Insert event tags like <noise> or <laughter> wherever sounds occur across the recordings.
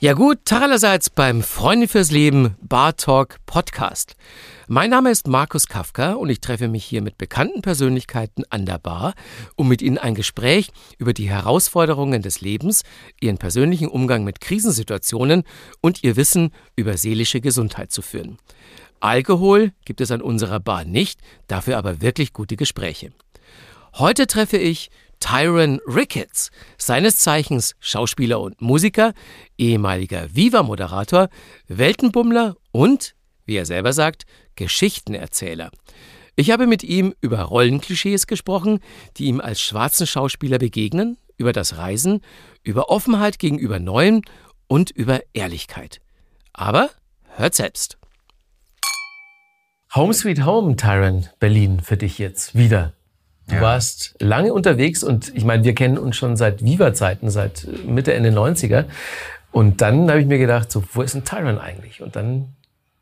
Ja gut, Tag allerseits beim Freunde fürs Leben Bar Talk Podcast. Mein Name ist Markus Kafka und ich treffe mich hier mit bekannten Persönlichkeiten an der Bar, um mit ihnen ein Gespräch über die Herausforderungen des Lebens, ihren persönlichen Umgang mit Krisensituationen und ihr Wissen über seelische Gesundheit zu führen. Alkohol gibt es an unserer Bar nicht, dafür aber wirklich gute Gespräche. Heute treffe ich Tyron Ricketts, seines Zeichens Schauspieler und Musiker, ehemaliger Viva-Moderator, Weltenbummler und, wie er selber sagt, Geschichtenerzähler. Ich habe mit ihm über Rollenklischees gesprochen, die ihm als schwarzen Schauspieler begegnen, über das Reisen, über Offenheit gegenüber Neuem und über Ehrlichkeit. Aber hört selbst. Home Sweet Home, Tyron, Berlin, für dich jetzt wieder. Du ja. warst lange unterwegs und ich meine, wir kennen uns schon seit Viva-Zeiten, seit Mitte, Ende 90er. Und dann habe ich mir gedacht, so, wo ist ein Tyron eigentlich? Und dann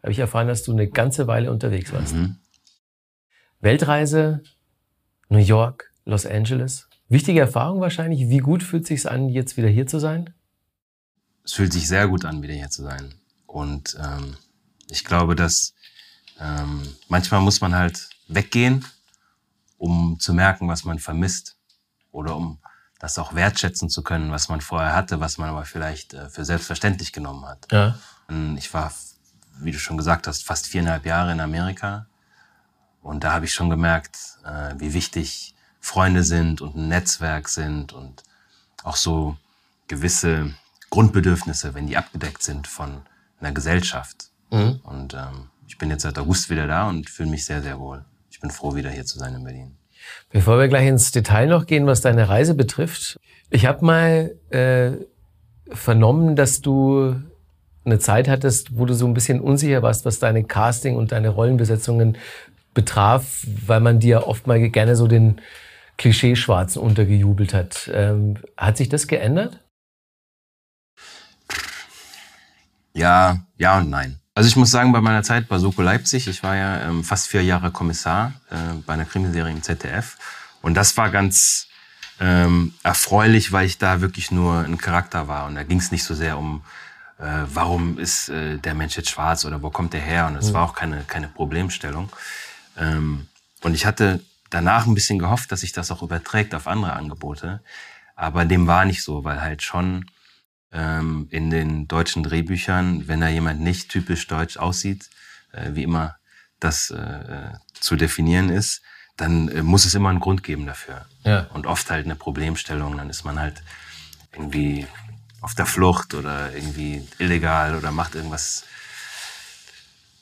habe ich erfahren, dass du eine ganze Weile unterwegs warst. Mhm. Weltreise, New York, Los Angeles. Wichtige Erfahrung wahrscheinlich. Wie gut fühlt es sich an, jetzt wieder hier zu sein? Es fühlt sich sehr gut an, wieder hier zu sein. Und ähm, ich glaube, dass ähm, manchmal muss man halt weggehen um zu merken, was man vermisst oder um das auch wertschätzen zu können, was man vorher hatte, was man aber vielleicht äh, für selbstverständlich genommen hat. Ja. ich war, wie du schon gesagt hast, fast viereinhalb Jahre in Amerika und da habe ich schon gemerkt, äh, wie wichtig Freunde sind und ein Netzwerk sind und auch so gewisse Grundbedürfnisse, wenn die abgedeckt sind von einer Gesellschaft. Mhm. Und ähm, ich bin jetzt seit August wieder da und fühle mich sehr, sehr wohl ich bin froh, wieder hier zu sein in Berlin. Bevor wir gleich ins Detail noch gehen, was deine Reise betrifft, ich habe mal äh, vernommen, dass du eine Zeit hattest, wo du so ein bisschen unsicher warst, was deine Casting und deine Rollenbesetzungen betraf, weil man dir oft mal gerne so den Klischeeschwarzen untergejubelt hat. Ähm, hat sich das geändert? Ja, ja und nein. Also ich muss sagen, bei meiner Zeit bei Soko Leipzig, ich war ja ähm, fast vier Jahre Kommissar äh, bei einer Krimiserie im ZDF. Und das war ganz ähm, erfreulich, weil ich da wirklich nur ein Charakter war. Und da ging es nicht so sehr um, äh, warum ist äh, der Mensch jetzt schwarz oder wo kommt der her. Und es mhm. war auch keine, keine Problemstellung. Ähm, und ich hatte danach ein bisschen gehofft, dass sich das auch überträgt auf andere Angebote. Aber dem war nicht so, weil halt schon ähm, in den deutschen Drehbüchern, wenn da jemand nicht typisch deutsch aussieht, äh, wie immer das äh, zu definieren ist, dann äh, muss es immer einen Grund geben dafür. Ja. Und oft halt eine Problemstellung, dann ist man halt irgendwie auf der Flucht oder irgendwie illegal oder macht irgendwas,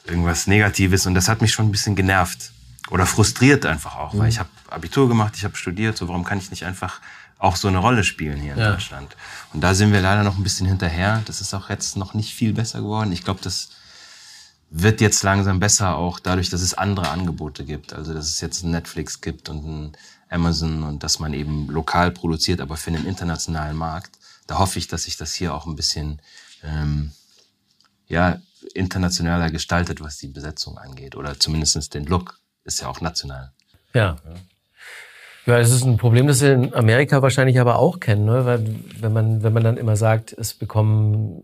irgendwas Negatives. Und das hat mich schon ein bisschen genervt oder frustriert einfach auch, mhm. weil ich habe Abitur gemacht, ich habe studiert, so warum kann ich nicht einfach auch so eine Rolle spielen hier in ja. Deutschland. Und da sind wir leider noch ein bisschen hinterher. Das ist auch jetzt noch nicht viel besser geworden. Ich glaube, das wird jetzt langsam besser, auch dadurch, dass es andere Angebote gibt. Also dass es jetzt ein Netflix gibt und ein Amazon und dass man eben lokal produziert, aber für einen internationalen Markt. Da hoffe ich, dass sich das hier auch ein bisschen ähm, ja, internationaler gestaltet, was die Besetzung angeht. Oder zumindest den Look ist ja auch national. Ja. ja. Ja, es ist ein Problem, das wir in Amerika wahrscheinlich aber auch kennen, ne? weil wenn man, wenn man dann immer sagt, es bekommen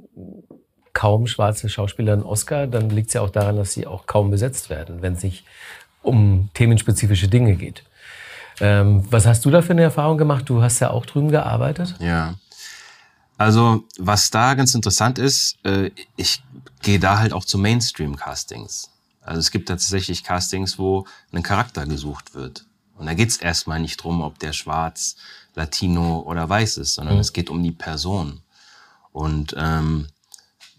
kaum schwarze Schauspieler einen Oscar, dann liegt es ja auch daran, dass sie auch kaum besetzt werden, wenn es nicht um themenspezifische Dinge geht. Ähm, was hast du da für eine Erfahrung gemacht? Du hast ja auch drüben gearbeitet. Ja. Also, was da ganz interessant ist, äh, ich gehe da halt auch zu Mainstream-Castings. Also es gibt tatsächlich Castings, wo ein Charakter gesucht wird. Und da geht's erstmal nicht drum, ob der schwarz, Latino oder weiß ist, sondern mhm. es geht um die Person. Und ähm,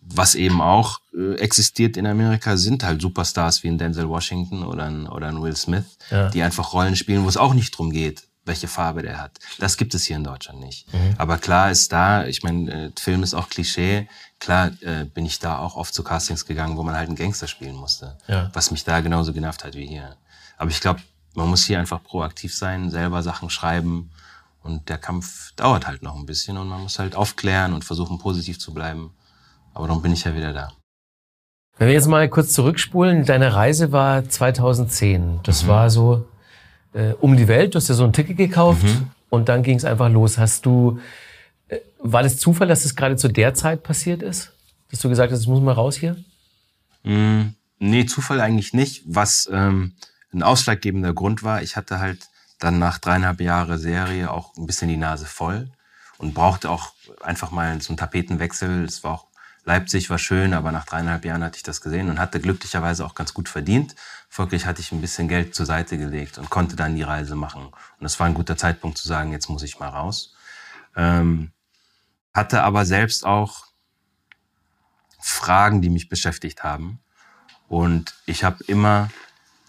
was eben auch äh, existiert in Amerika, sind halt Superstars wie ein Denzel Washington oder ein, oder ein Will Smith, ja. die einfach Rollen spielen, wo es auch nicht drum geht, welche Farbe der hat. Das gibt es hier in Deutschland nicht. Mhm. Aber klar ist da, ich meine, äh, Film ist auch Klischee. Klar äh, bin ich da auch oft zu Castings gegangen, wo man halt einen Gangster spielen musste. Ja. Was mich da genauso genervt hat wie hier. Aber ich glaube, man muss hier einfach proaktiv sein, selber Sachen schreiben. Und der Kampf dauert halt noch ein bisschen und man muss halt aufklären und versuchen, positiv zu bleiben. Aber darum bin ich ja wieder da. Wenn wir jetzt mal kurz zurückspulen, deine Reise war 2010. Das mhm. war so äh, um die Welt. Du hast ja so ein Ticket gekauft mhm. und dann ging es einfach los. Hast du War das Zufall, dass es gerade zu der Zeit passiert ist? Dass du gesagt hast, es muss mal raus hier? Mm, nee, Zufall eigentlich nicht. Was ähm, ein ausschlaggebender Grund war, ich hatte halt dann nach dreieinhalb Jahre Serie auch ein bisschen die Nase voll und brauchte auch einfach mal so einen Tapetenwechsel. Es war auch Leipzig war schön, aber nach dreieinhalb Jahren hatte ich das gesehen und hatte glücklicherweise auch ganz gut verdient. Folglich hatte ich ein bisschen Geld zur Seite gelegt und konnte dann die Reise machen. Und das war ein guter Zeitpunkt zu sagen, jetzt muss ich mal raus. Ähm, hatte aber selbst auch Fragen, die mich beschäftigt haben. Und ich habe immer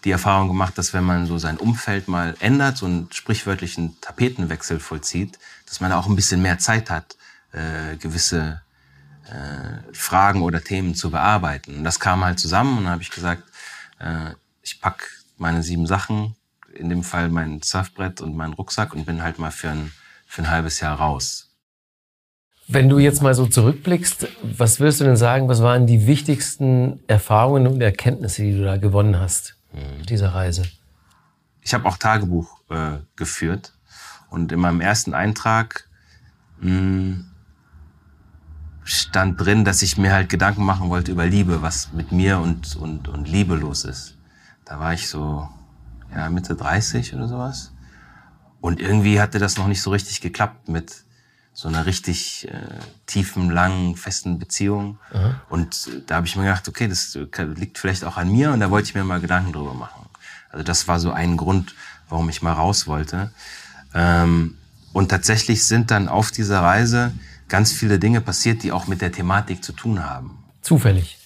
die Erfahrung gemacht, dass wenn man so sein Umfeld mal ändert, so einen sprichwörtlichen Tapetenwechsel vollzieht, dass man auch ein bisschen mehr Zeit hat, äh, gewisse äh, Fragen oder Themen zu bearbeiten. Und das kam halt zusammen und dann habe ich gesagt, äh, ich pack meine sieben Sachen, in dem Fall mein Surfbrett und meinen Rucksack und bin halt mal für ein, für ein halbes Jahr raus. Wenn du jetzt mal so zurückblickst, was würdest du denn sagen, was waren die wichtigsten Erfahrungen und Erkenntnisse, die du da gewonnen hast, mhm. dieser Reise? Ich habe auch Tagebuch äh, geführt und in meinem ersten Eintrag mh, hm, stand drin, dass ich mir halt Gedanken machen wollte über Liebe, was mit mir und, und, und Liebe los ist. Da war ich so ja, Mitte 30 oder sowas. Und irgendwie hatte das noch nicht so richtig geklappt mit so einer richtig äh, tiefen, langen, festen Beziehung. Mhm. Und äh, da habe ich mir gedacht, okay, das liegt vielleicht auch an mir und da wollte ich mir mal Gedanken drüber machen. Also das war so ein Grund, warum ich mal raus wollte. Ähm, und tatsächlich sind dann auf dieser Reise ganz viele Dinge passiert, die auch mit der Thematik zu tun haben. Zufällig.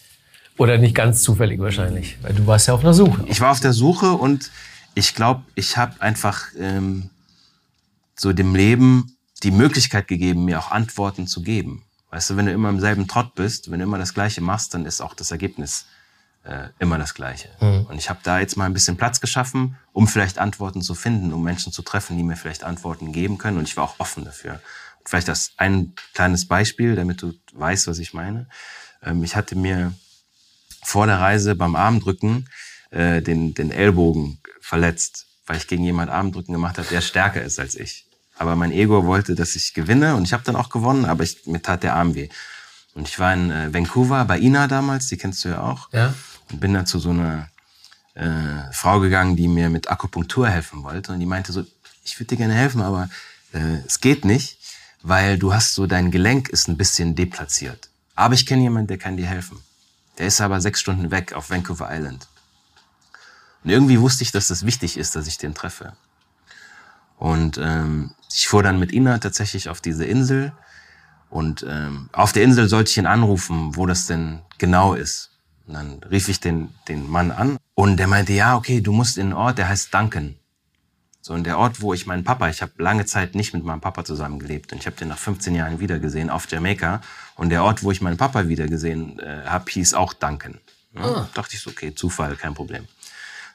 Oder nicht ganz zufällig wahrscheinlich, weil du warst ja auf einer Suche. Ich war auf der Suche und ich glaube, ich habe einfach ähm, so dem Leben die Möglichkeit gegeben, mir auch Antworten zu geben. Weißt du, wenn du immer im selben Trott bist, wenn du immer das Gleiche machst, dann ist auch das Ergebnis äh, immer das Gleiche. Mhm. Und ich habe da jetzt mal ein bisschen Platz geschaffen, um vielleicht Antworten zu finden, um Menschen zu treffen, die mir vielleicht Antworten geben können. Und ich war auch offen dafür vielleicht das ein kleines Beispiel, damit du weißt, was ich meine. Ähm, ich hatte mir vor der Reise beim Armdrücken äh, den, den Ellbogen verletzt, weil ich gegen jemand Armdrücken gemacht habe, der stärker ist als ich. Aber mein Ego wollte, dass ich gewinne und ich habe dann auch gewonnen, aber ich, mir tat der Arm weh. Und ich war in äh, Vancouver bei Ina damals, die kennst du ja auch. Ja. Und bin da zu so einer äh, Frau gegangen, die mir mit Akupunktur helfen wollte. Und die meinte so, ich würde dir gerne helfen, aber äh, es geht nicht weil du hast so, dein Gelenk ist ein bisschen deplatziert. Aber ich kenne jemanden, der kann dir helfen. Der ist aber sechs Stunden weg auf Vancouver Island. Und irgendwie wusste ich, dass das wichtig ist, dass ich den treffe. Und ähm, ich fuhr dann mit Ina tatsächlich auf diese Insel. Und ähm, auf der Insel sollte ich ihn anrufen, wo das denn genau ist. Und dann rief ich den, den Mann an und der meinte, ja, okay, du musst in einen Ort, der heißt Duncan. So, und der Ort, wo ich meinen Papa, ich habe lange Zeit nicht mit meinem Papa zusammengelebt und ich habe den nach 15 Jahren wiedergesehen auf Jamaika. Und der Ort, wo ich meinen Papa wiedergesehen äh, habe, hieß auch Duncan. Ja, ah. Dachte ich so, okay, Zufall, kein Problem.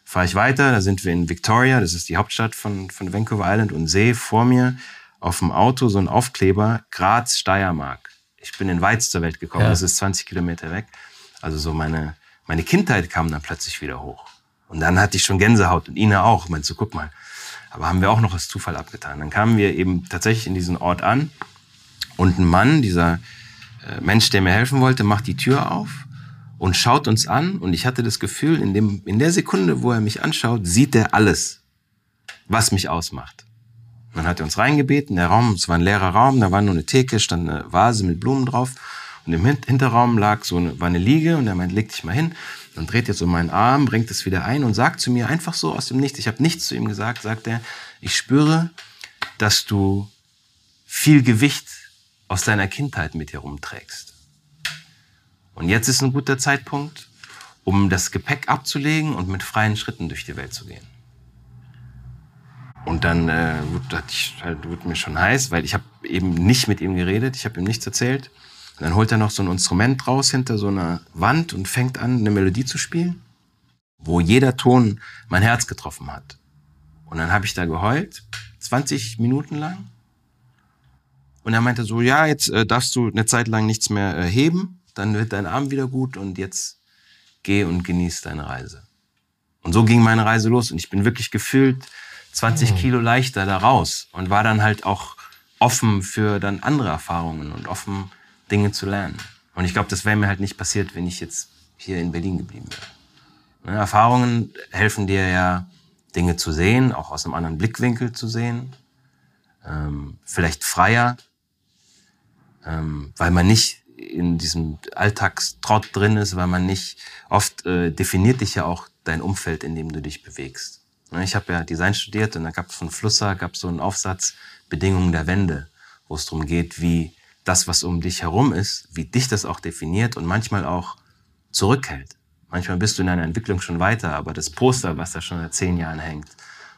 Fahre ich weiter, da sind wir in Victoria, das ist die Hauptstadt von, von Vancouver Island und sehe vor mir auf dem Auto so ein Aufkleber, Graz, Steiermark. Ich bin in Weiz zur Welt gekommen, ja. das ist 20 Kilometer weg. Also so meine, meine Kindheit kam dann plötzlich wieder hoch. Und dann hatte ich schon Gänsehaut und Ina auch. Ich meinte so, guck mal, aber haben wir auch noch als Zufall abgetan. Dann kamen wir eben tatsächlich in diesen Ort an und ein Mann, dieser äh, Mensch, der mir helfen wollte, macht die Tür auf und schaut uns an und ich hatte das Gefühl, in, dem, in der Sekunde, wo er mich anschaut, sieht er alles, was mich ausmacht. dann hat er uns reingebeten, der Raum, es war ein leerer Raum, da war nur eine Theke, stand eine Vase mit Blumen drauf und im Hinterraum lag so eine, war eine Liege und er meint, leg dich mal hin. Dann dreht er so meinen Arm, bringt es wieder ein und sagt zu mir einfach so aus dem Nichts, ich habe nichts zu ihm gesagt, sagt er, ich spüre, dass du viel Gewicht aus deiner Kindheit mit dir rumträgst. Und jetzt ist ein guter Zeitpunkt, um das Gepäck abzulegen und mit freien Schritten durch die Welt zu gehen. Und dann äh, wurde, ich, halt, wurde mir schon heiß, weil ich habe eben nicht mit ihm geredet, ich habe ihm nichts erzählt. Und dann holt er noch so ein Instrument raus hinter so einer Wand und fängt an, eine Melodie zu spielen, wo jeder Ton mein Herz getroffen hat. Und dann habe ich da geheult, 20 Minuten lang. Und er meinte so, ja, jetzt äh, darfst du eine Zeit lang nichts mehr äh, heben, dann wird dein Arm wieder gut und jetzt geh und genieß deine Reise. Und so ging meine Reise los und ich bin wirklich gefühlt 20 Kilo leichter da raus und war dann halt auch offen für dann andere Erfahrungen und offen Dinge zu lernen. Und ich glaube, das wäre mir halt nicht passiert, wenn ich jetzt hier in Berlin geblieben wäre. Ne, Erfahrungen helfen dir ja, Dinge zu sehen, auch aus einem anderen Blickwinkel zu sehen, ähm, vielleicht freier, ähm, weil man nicht in diesem Alltagstrott drin ist, weil man nicht, oft äh, definiert dich ja auch dein Umfeld, in dem du dich bewegst. Ne, ich habe ja Design studiert und da gab es von Flusser gab so einen Aufsatz Bedingungen der Wende, wo es darum geht, wie das, was um dich herum ist, wie dich das auch definiert und manchmal auch zurückhält. Manchmal bist du in deiner Entwicklung schon weiter, aber das Poster, was da schon seit zehn Jahren hängt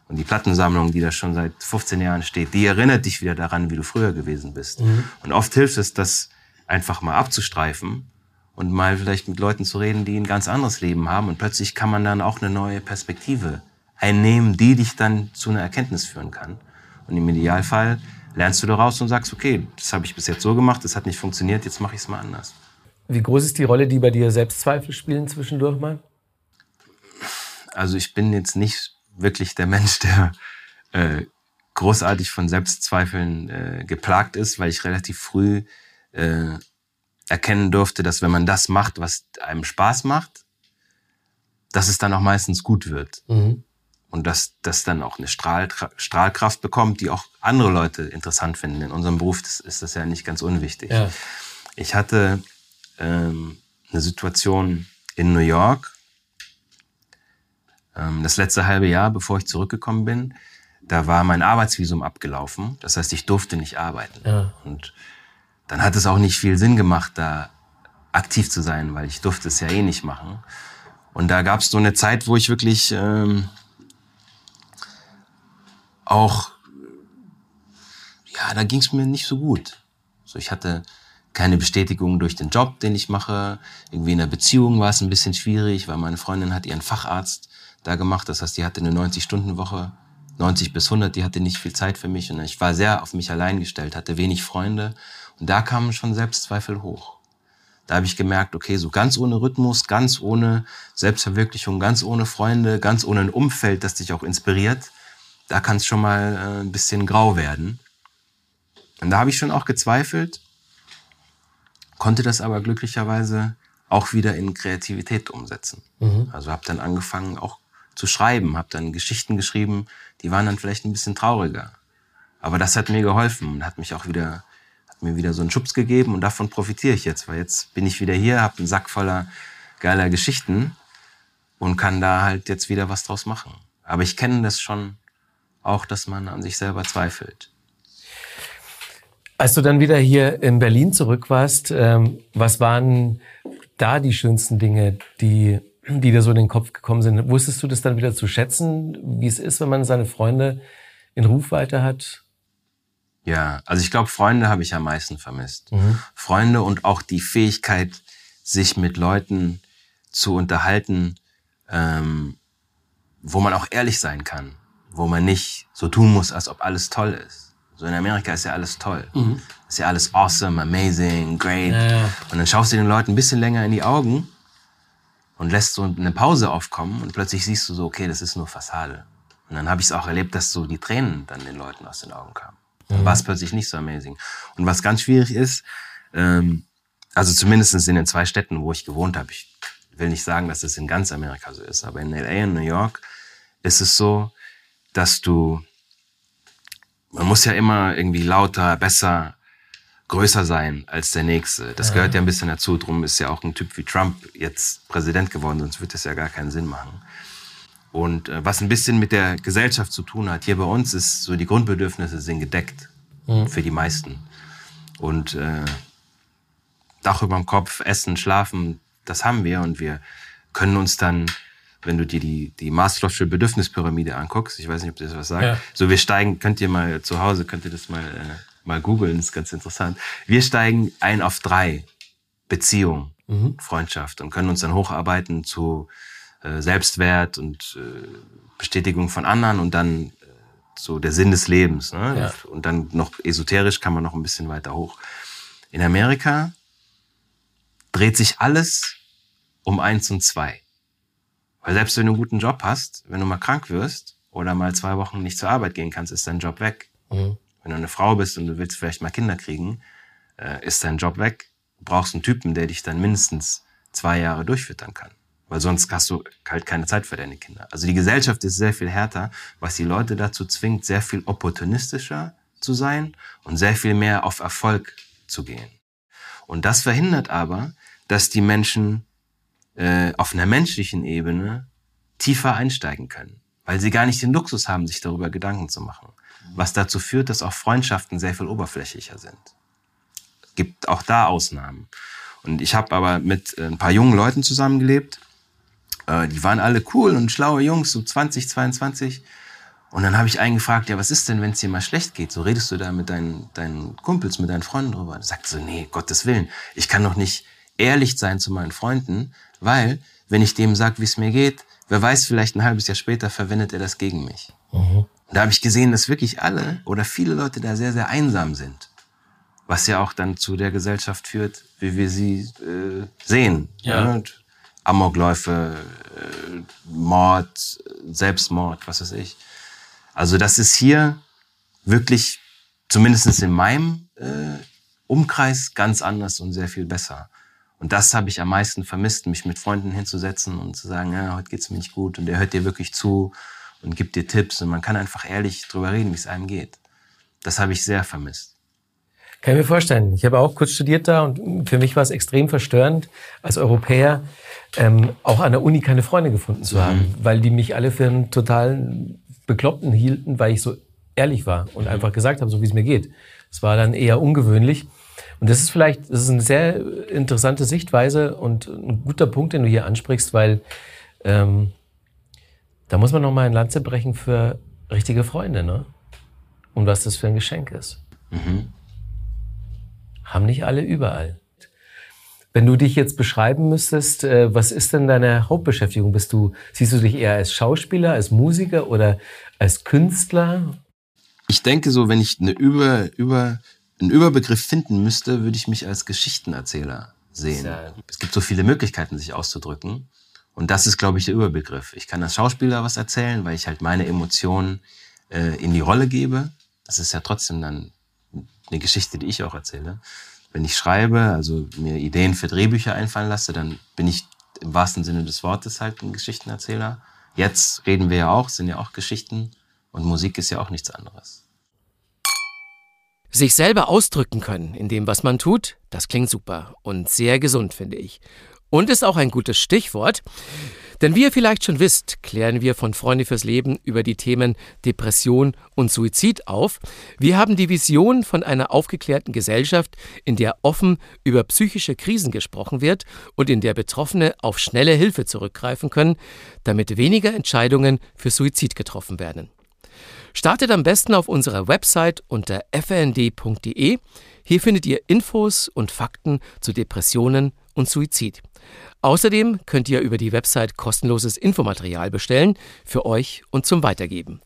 und die Plattensammlung, die da schon seit 15 Jahren steht, die erinnert dich wieder daran, wie du früher gewesen bist. Mhm. Und oft hilft es, das einfach mal abzustreifen und mal vielleicht mit Leuten zu reden, die ein ganz anderes Leben haben und plötzlich kann man dann auch eine neue Perspektive einnehmen, die dich dann zu einer Erkenntnis führen kann. Und im Idealfall lernst du daraus und sagst, okay, das habe ich bis jetzt so gemacht, das hat nicht funktioniert, jetzt mache ich es mal anders. Wie groß ist die Rolle, die bei dir Selbstzweifel spielen zwischendurch mal? Also ich bin jetzt nicht wirklich der Mensch, der äh, großartig von Selbstzweifeln äh, geplagt ist, weil ich relativ früh äh, erkennen durfte, dass wenn man das macht, was einem Spaß macht, dass es dann auch meistens gut wird. Mhm und dass das dann auch eine Strahl, Strahlkraft bekommt, die auch andere Leute interessant finden. In unserem Beruf das, ist das ja nicht ganz unwichtig. Ja. Ich hatte ähm, eine Situation in New York, ähm, das letzte halbe Jahr, bevor ich zurückgekommen bin, da war mein Arbeitsvisum abgelaufen. Das heißt, ich durfte nicht arbeiten. Ja. Und dann hat es auch nicht viel Sinn gemacht, da aktiv zu sein, weil ich durfte es ja eh nicht machen. Und da gab es so eine Zeit, wo ich wirklich ähm, auch, ja, da ging es mir nicht so gut. So, ich hatte keine Bestätigung durch den Job, den ich mache. Irgendwie in der Beziehung war es ein bisschen schwierig, weil meine Freundin hat ihren Facharzt da gemacht. Das heißt, die hatte eine 90-Stunden-Woche, 90 bis 100, die hatte nicht viel Zeit für mich. Und ich war sehr auf mich allein gestellt, hatte wenig Freunde. Und da kamen schon Selbstzweifel hoch. Da habe ich gemerkt, okay, so ganz ohne Rhythmus, ganz ohne Selbstverwirklichung, ganz ohne Freunde, ganz ohne ein Umfeld, das dich auch inspiriert, da kann es schon mal äh, ein bisschen grau werden. Und da habe ich schon auch gezweifelt, konnte das aber glücklicherweise auch wieder in Kreativität umsetzen. Mhm. Also habe dann angefangen auch zu schreiben, habe dann Geschichten geschrieben, die waren dann vielleicht ein bisschen trauriger. Aber das hat mir geholfen und hat mich auch wieder, mir wieder so einen Schubs gegeben und davon profitiere ich jetzt, weil jetzt bin ich wieder hier, habe einen Sack voller geiler Geschichten und kann da halt jetzt wieder was draus machen. Aber ich kenne das schon auch, dass man an sich selber zweifelt. Als du dann wieder hier in Berlin zurück warst, ähm, was waren da die schönsten Dinge, die, die dir so in den Kopf gekommen sind? Wusstest du das dann wieder zu schätzen, wie es ist, wenn man seine Freunde in Rufweite hat? Ja, also ich glaube, Freunde habe ich am meisten vermisst. Mhm. Freunde und auch die Fähigkeit, sich mit Leuten zu unterhalten, ähm, wo man auch ehrlich sein kann wo man nicht so tun muss, als ob alles toll ist. So in Amerika ist ja alles toll. Mhm. Ist ja alles awesome, amazing, great. Ja, ja. Und dann schaust du den Leuten ein bisschen länger in die Augen und lässt so eine Pause aufkommen und plötzlich siehst du so, okay, das ist nur Fassade. Und dann habe ich es auch erlebt, dass so die Tränen dann den Leuten aus den Augen kamen. Dann mhm. war es plötzlich nicht so amazing. Und was ganz schwierig ist, ähm, also zumindest in den zwei Städten, wo ich gewohnt habe, ich will nicht sagen, dass es in ganz Amerika so ist, aber in LA und New York ist es so, dass du, man muss ja immer irgendwie lauter, besser, größer sein als der Nächste. Das gehört ja ein bisschen dazu. Drum ist ja auch ein Typ wie Trump jetzt Präsident geworden, sonst wird das ja gar keinen Sinn machen. Und äh, was ein bisschen mit der Gesellschaft zu tun hat, hier bei uns ist so, die Grundbedürfnisse sind gedeckt mhm. für die meisten. Und äh, Dach über dem Kopf, Essen, Schlafen, das haben wir und wir können uns dann wenn du dir die, die Maslow'sche Bedürfnispyramide anguckst, ich weiß nicht, ob das was sagt, ja. so wir steigen, könnt ihr mal zu Hause, könnt ihr das mal, äh, mal googeln, ist ganz interessant. Wir steigen ein auf drei. Beziehung, mhm. Freundschaft und können uns dann hocharbeiten zu äh, Selbstwert und äh, Bestätigung von anderen und dann äh, so der Sinn des Lebens. Ne? Ja. Und dann noch esoterisch kann man noch ein bisschen weiter hoch. In Amerika dreht sich alles um eins und zwei. Weil selbst wenn du einen guten Job hast, wenn du mal krank wirst oder mal zwei Wochen nicht zur Arbeit gehen kannst, ist dein Job weg. Mhm. Wenn du eine Frau bist und du willst vielleicht mal Kinder kriegen, äh, ist dein Job weg. Du brauchst einen Typen, der dich dann mindestens zwei Jahre durchfüttern kann. Weil sonst hast du halt keine Zeit für deine Kinder. Also die Gesellschaft ist sehr viel härter, was die Leute dazu zwingt, sehr viel opportunistischer zu sein und sehr viel mehr auf Erfolg zu gehen. Und das verhindert aber, dass die Menschen äh, auf einer menschlichen Ebene tiefer einsteigen können, weil sie gar nicht den Luxus haben, sich darüber Gedanken zu machen. Was dazu führt, dass auch Freundschaften sehr viel oberflächlicher sind. Es gibt auch da Ausnahmen. Und ich habe aber mit ein paar jungen Leuten zusammengelebt. Äh, die waren alle cool und schlaue Jungs, so 20, 22. Und dann habe ich einen gefragt, ja, was ist denn, wenn es dir mal schlecht geht? So redest du da mit deinen, deinen Kumpels, mit deinen Freunden drüber. Er sagt so, nee, Gottes Willen, ich kann doch nicht ehrlich sein zu meinen Freunden, weil wenn ich dem sage, wie es mir geht, wer weiß, vielleicht ein halbes Jahr später verwendet er das gegen mich. Mhm. Und da habe ich gesehen, dass wirklich alle oder viele Leute da sehr, sehr einsam sind. Was ja auch dann zu der Gesellschaft führt, wie wir sie äh, sehen. Ja. Ne? Amokläufe, äh, Mord, Selbstmord, was weiß ich. Also das ist hier wirklich, zumindest in meinem äh, Umkreis, ganz anders und sehr viel besser. Und das habe ich am meisten vermisst, mich mit Freunden hinzusetzen und zu sagen, ja, heute geht's mir nicht gut und der hört dir wirklich zu und gibt dir Tipps und man kann einfach ehrlich drüber reden, wie es einem geht. Das habe ich sehr vermisst. Kann ich mir vorstellen. Ich habe auch kurz studiert da und für mich war es extrem verstörend, als Europäer ähm, auch an der Uni keine Freunde gefunden zu haben, mhm. weil die mich alle für einen totalen Bekloppten hielten, weil ich so ehrlich war und mhm. einfach gesagt habe, so wie es mir geht. Es war dann eher ungewöhnlich. Und das ist vielleicht, das ist eine sehr interessante Sichtweise und ein guter Punkt, den du hier ansprichst, weil ähm, da muss man noch mal ein Lanze brechen für richtige Freunde, ne? Und was das für ein Geschenk ist. Mhm. Haben nicht alle überall. Wenn du dich jetzt beschreiben müsstest, äh, was ist denn deine Hauptbeschäftigung? Bist du, siehst du dich eher als Schauspieler, als Musiker oder als Künstler? Ich denke so, wenn ich eine über, über, einen Überbegriff finden müsste, würde ich mich als Geschichtenerzähler sehen. Ja. Es gibt so viele Möglichkeiten, sich auszudrücken. Und das ist, glaube ich, der Überbegriff. Ich kann als Schauspieler was erzählen, weil ich halt meine Emotionen äh, in die Rolle gebe. Das ist ja trotzdem dann eine Geschichte, die ich auch erzähle wenn ich schreibe, also mir Ideen für Drehbücher einfallen lasse, dann bin ich im wahrsten Sinne des Wortes halt ein Geschichtenerzähler. Jetzt reden wir ja auch, sind ja auch Geschichten und Musik ist ja auch nichts anderes. Sich selber ausdrücken können in dem, was man tut, das klingt super und sehr gesund, finde ich. Und ist auch ein gutes Stichwort. Denn wie ihr vielleicht schon wisst, klären wir von Freunde fürs Leben über die Themen Depression und Suizid auf. Wir haben die Vision von einer aufgeklärten Gesellschaft, in der offen über psychische Krisen gesprochen wird und in der Betroffene auf schnelle Hilfe zurückgreifen können, damit weniger Entscheidungen für Suizid getroffen werden. Startet am besten auf unserer Website unter fnd.de. Hier findet ihr Infos und Fakten zu Depressionen und Suizid. Außerdem könnt ihr über die Website kostenloses Infomaterial bestellen für euch und zum Weitergeben.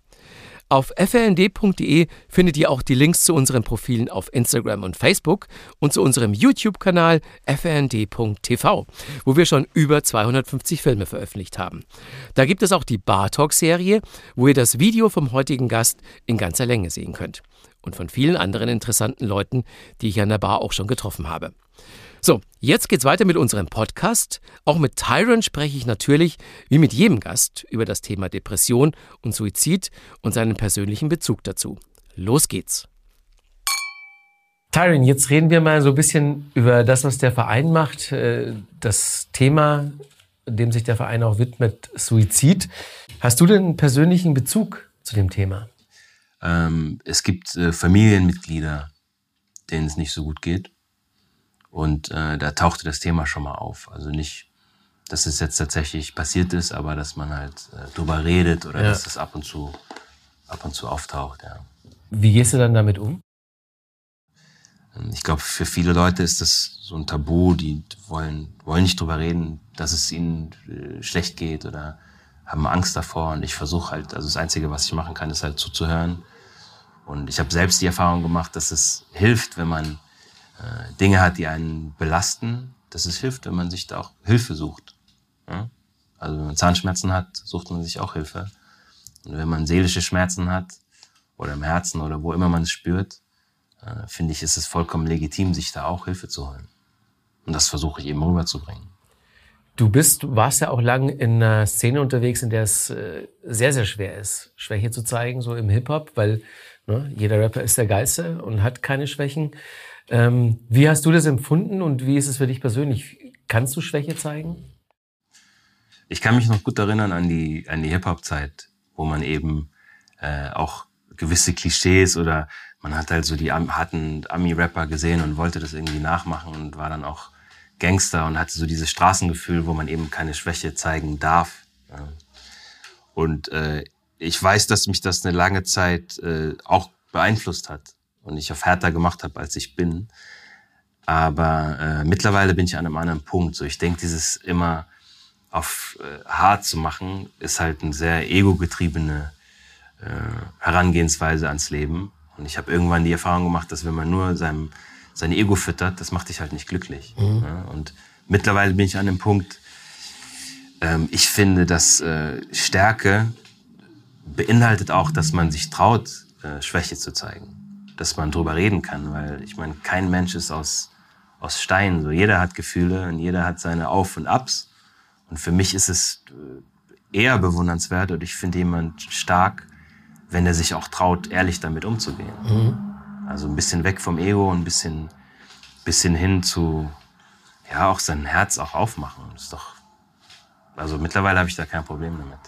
Auf frnd.de findet ihr auch die Links zu unseren Profilen auf Instagram und Facebook und zu unserem YouTube-Kanal frnd.tv, wo wir schon über 250 Filme veröffentlicht haben. Da gibt es auch die Bar Talk-Serie, wo ihr das Video vom heutigen Gast in ganzer Länge sehen könnt. Und von vielen anderen interessanten Leuten, die ich an der Bar auch schon getroffen habe. So, jetzt geht's weiter mit unserem Podcast. Auch mit Tyron spreche ich natürlich, wie mit jedem Gast, über das Thema Depression und Suizid und seinen persönlichen Bezug dazu. Los geht's. Tyron, jetzt reden wir mal so ein bisschen über das, was der Verein macht. Äh, das Thema, dem sich der Verein auch widmet, Suizid. Hast du denn einen persönlichen Bezug zu dem Thema? Ähm, es gibt äh, Familienmitglieder, denen es nicht so gut geht. Und äh, da tauchte das Thema schon mal auf. Also nicht, dass es jetzt tatsächlich passiert ist, aber dass man halt äh, drüber redet oder ja. dass es ab und zu ab und zu auftaucht. Ja. Wie gehst du dann damit um? Ich glaube, für viele Leute ist das so ein Tabu, die wollen, wollen nicht drüber reden, dass es ihnen äh, schlecht geht oder haben Angst davor. Und ich versuche halt, also das Einzige, was ich machen kann, ist halt zuzuhören. Und ich habe selbst die Erfahrung gemacht, dass es hilft, wenn man Dinge hat, die einen belasten, dass es hilft, wenn man sich da auch Hilfe sucht. Ja? Also wenn man Zahnschmerzen hat, sucht man sich auch Hilfe. Und wenn man seelische Schmerzen hat oder im Herzen oder wo immer man es spürt, äh, finde ich, ist es vollkommen legitim, sich da auch Hilfe zu holen. Und das versuche ich eben rüberzubringen. Du bist, warst ja auch lang in einer Szene unterwegs, in der es äh, sehr, sehr schwer ist, Schwäche zu zeigen, so im Hip-Hop, weil ne, jeder Rapper ist der Geilste und hat keine Schwächen. Ähm, wie hast du das empfunden und wie ist es für dich persönlich? Kannst du Schwäche zeigen? Ich kann mich noch gut erinnern an die, an die Hip-Hop-Zeit, wo man eben äh, auch gewisse Klischees oder man hat halt so die harten Ami-Rapper gesehen und wollte das irgendwie nachmachen und war dann auch Gangster und hatte so dieses Straßengefühl, wo man eben keine Schwäche zeigen darf. Und äh, ich weiß, dass mich das eine lange Zeit äh, auch beeinflusst hat und ich auf härter gemacht habe, als ich bin. Aber äh, mittlerweile bin ich an einem anderen Punkt. So, ich denke, dieses immer auf äh, hart zu machen, ist halt eine sehr ego-getriebene äh, Herangehensweise ans Leben. Und ich habe irgendwann die Erfahrung gemacht, dass wenn man nur seinem sein Ego füttert, das macht dich halt nicht glücklich. Mhm. Ja, und mittlerweile bin ich an dem Punkt, ähm, ich finde, dass äh, Stärke beinhaltet auch, dass man sich traut, äh, Schwäche zu zeigen. Dass man drüber reden kann, weil ich meine, kein Mensch ist aus, aus Stein. So, jeder hat Gefühle und jeder hat seine Auf und Abs. Und für mich ist es äh, eher bewundernswert und ich finde jemand stark, wenn er sich auch traut, ehrlich damit umzugehen. Mhm. Also ein bisschen weg vom Ego und ein bisschen, bisschen hin zu, ja, auch sein Herz auch aufmachen. Das ist doch, also mittlerweile habe ich da kein Problem damit.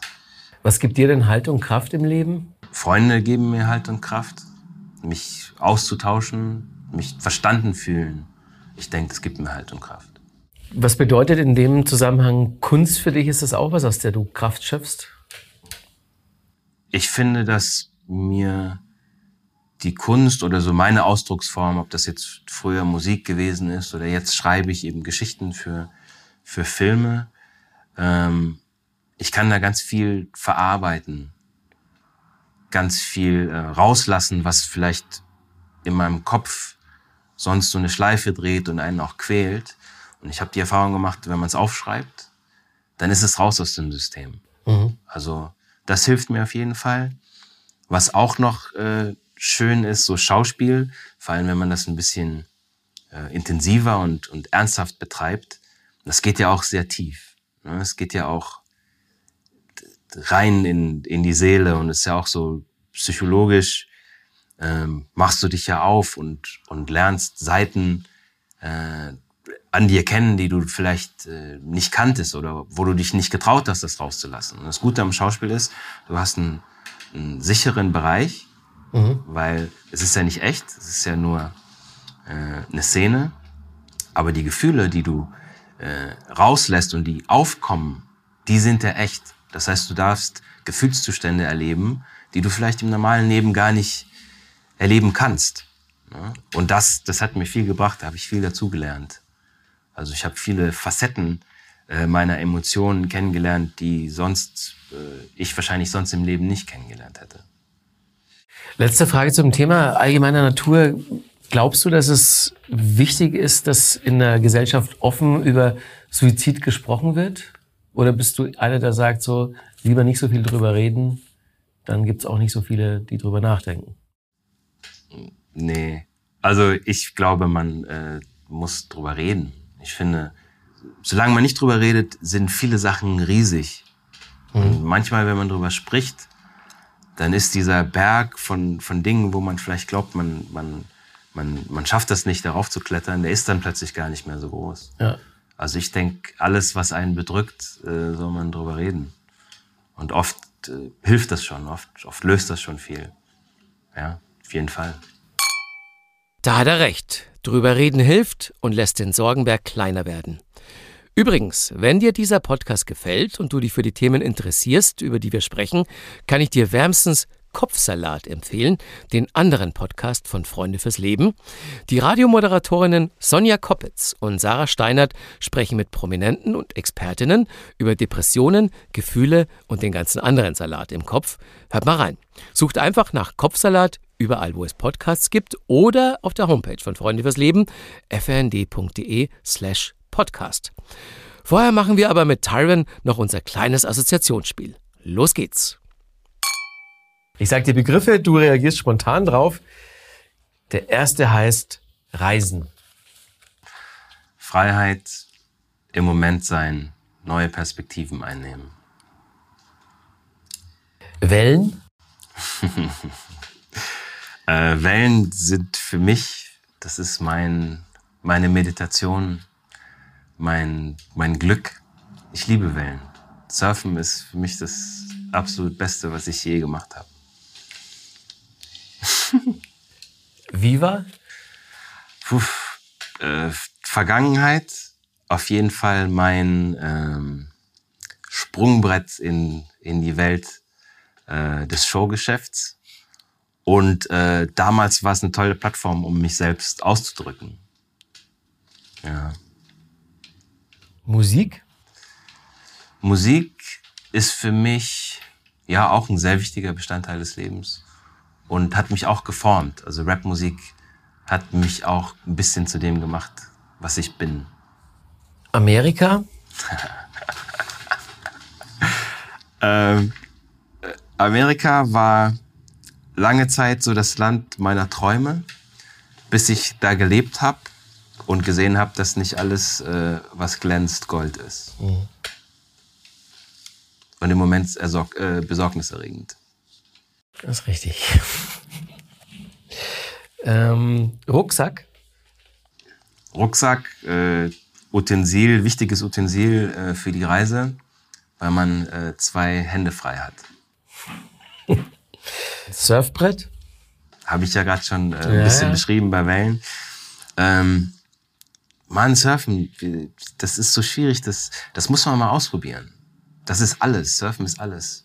Was gibt dir denn Halt und Kraft im Leben? Freunde geben mir Halt und Kraft, mich auszutauschen, mich verstanden fühlen. Ich denke, das gibt mir Halt und Kraft. Was bedeutet in dem Zusammenhang Kunst für dich? Ist das auch was, aus der du Kraft schöpfst? Ich finde, dass mir die Kunst oder so meine Ausdrucksform, ob das jetzt früher Musik gewesen ist oder jetzt schreibe ich eben Geschichten für, für Filme. Ähm, ich kann da ganz viel verarbeiten, ganz viel äh, rauslassen, was vielleicht in meinem Kopf sonst so eine Schleife dreht und einen auch quält. Und ich habe die Erfahrung gemacht, wenn man es aufschreibt, dann ist es raus aus dem System. Mhm. Also das hilft mir auf jeden Fall. Was auch noch äh, schön ist, so Schauspiel, vor allem wenn man das ein bisschen äh, intensiver und, und ernsthaft betreibt, das geht ja auch sehr tief. Ne? Es geht ja auch rein in, in die Seele und ist ja auch so psychologisch, ähm, machst du dich ja auf und, und lernst Seiten äh, an dir kennen, die du vielleicht äh, nicht kanntest oder wo du dich nicht getraut hast, das rauszulassen. Und das Gute am Schauspiel ist, du hast einen, einen sicheren Bereich, Mhm. Weil es ist ja nicht echt, es ist ja nur äh, eine Szene. Aber die Gefühle, die du äh, rauslässt und die aufkommen, die sind ja echt. Das heißt, du darfst Gefühlszustände erleben, die du vielleicht im normalen Leben gar nicht erleben kannst. Ne? Und das, das hat mir viel gebracht, da habe ich viel dazugelernt. Also ich habe viele Facetten äh, meiner Emotionen kennengelernt, die sonst äh, ich wahrscheinlich sonst im Leben nicht kennengelernt hätte. Letzte Frage zum Thema allgemeiner Natur. Glaubst du, dass es wichtig ist, dass in der Gesellschaft offen über Suizid gesprochen wird? Oder bist du einer, der sagt so, lieber nicht so viel drüber reden, dann gibt es auch nicht so viele, die drüber nachdenken? Nee, also ich glaube, man äh, muss drüber reden. Ich finde, solange man nicht drüber redet, sind viele Sachen riesig. Mhm. Und manchmal, wenn man drüber spricht, dann ist dieser Berg von, von Dingen, wo man vielleicht glaubt, man, man, man, man schafft das nicht, darauf zu klettern, der ist dann plötzlich gar nicht mehr so groß. Ja. Also ich denke, alles, was einen bedrückt, äh, soll man drüber reden. Und oft äh, hilft das schon, oft, oft löst das schon viel. Ja, auf jeden Fall. Da hat er recht. Drüber reden hilft und lässt den Sorgenberg kleiner werden. Übrigens, wenn dir dieser Podcast gefällt und du dich für die Themen interessierst, über die wir sprechen, kann ich dir wärmstens Kopfsalat empfehlen, den anderen Podcast von Freunde fürs Leben. Die Radiomoderatorinnen Sonja Koppitz und Sarah Steinert sprechen mit Prominenten und Expertinnen über Depressionen, Gefühle und den ganzen anderen Salat im Kopf. Hört mal rein. Sucht einfach nach Kopfsalat überall, wo es Podcasts gibt oder auf der Homepage von Freunde fürs Leben fnd.de slash Podcast. Vorher machen wir aber mit Tyron noch unser kleines Assoziationsspiel. Los geht's! Ich sage dir Begriffe, du reagierst spontan drauf. Der erste heißt Reisen. Freiheit, im Moment sein, neue Perspektiven einnehmen. Wellen? <laughs> äh, Wellen sind für mich, das ist mein, meine Meditation, mein, mein Glück. Ich liebe Wellen. Surfen ist für mich das absolut Beste, was ich je gemacht habe. Viva? Puh, äh, Vergangenheit, auf jeden Fall mein ähm, Sprungbrett in, in die Welt äh, des Showgeschäfts. Und äh, damals war es eine tolle Plattform, um mich selbst auszudrücken. Ja. Musik? Musik ist für mich ja auch ein sehr wichtiger Bestandteil des Lebens und hat mich auch geformt. Also Rapmusik hat mich auch ein bisschen zu dem gemacht, was ich bin. Amerika? <laughs> ähm, Amerika war lange Zeit so das Land meiner Träume, bis ich da gelebt habe und gesehen habe, dass nicht alles, äh, was glänzt, Gold ist. Mhm. Und im Moment äh, besorgniserregend. Das ist richtig. <laughs> ähm, Rucksack? Rucksack, äh, Utensil, wichtiges Utensil äh, für die Reise, weil man äh, zwei Hände frei hat. <laughs> Surfbrett? Habe ich ja gerade schon äh, ein ja, bisschen ja. beschrieben bei Wellen. Ähm, Mann, Surfen, das ist so schwierig, das, das muss man mal ausprobieren. Das ist alles, Surfen ist alles.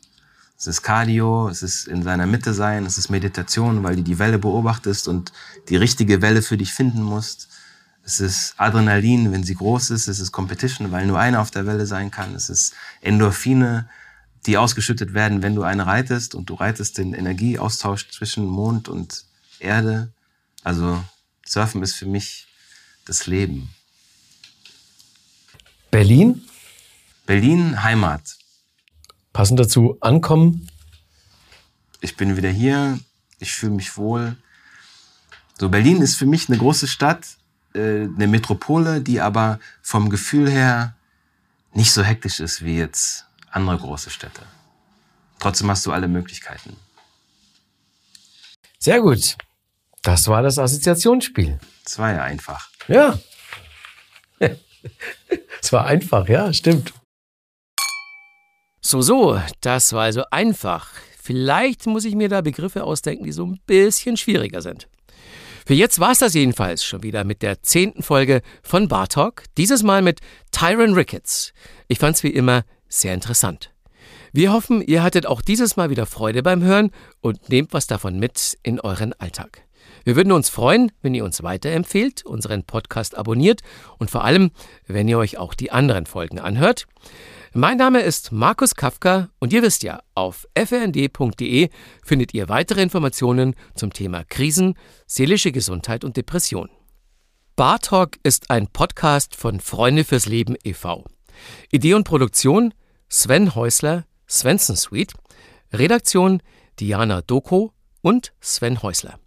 Es ist Cardio, es ist in seiner Mitte sein, es ist Meditation, weil du die Welle beobachtest und die richtige Welle für dich finden musst. Es ist Adrenalin, wenn sie groß ist. Es ist Competition, weil nur einer auf der Welle sein kann. Es ist Endorphine, die ausgeschüttet werden, wenn du eine reitest und du reitest den Energieaustausch zwischen Mond und Erde. Also Surfen ist für mich das Leben. Berlin? Berlin, Heimat. Passend dazu, ankommen? Ich bin wieder hier, ich fühle mich wohl. So, Berlin ist für mich eine große Stadt, äh, eine Metropole, die aber vom Gefühl her nicht so hektisch ist wie jetzt andere große Städte. Trotzdem hast du alle Möglichkeiten. Sehr gut. Das war das Assoziationsspiel. Das war ja einfach. Ja. <laughs> Es war einfach, ja, stimmt. So, so, das war also einfach. Vielleicht muss ich mir da Begriffe ausdenken, die so ein bisschen schwieriger sind. Für jetzt war es das jedenfalls schon wieder mit der zehnten Folge von Bar Talk. Dieses Mal mit Tyron Ricketts. Ich fand's wie immer sehr interessant. Wir hoffen, ihr hattet auch dieses Mal wieder Freude beim Hören und nehmt was davon mit in euren Alltag. Wir würden uns freuen, wenn ihr uns weiterempfehlt, unseren Podcast abonniert und vor allem, wenn ihr euch auch die anderen Folgen anhört. Mein Name ist Markus Kafka und ihr wisst ja, auf frnd.de findet ihr weitere Informationen zum Thema Krisen, seelische Gesundheit und Depression. Bar Talk ist ein Podcast von Freunde fürs Leben e.V. Idee und Produktion Sven Häusler, Svensson Suite, Redaktion Diana Doko und Sven Häusler.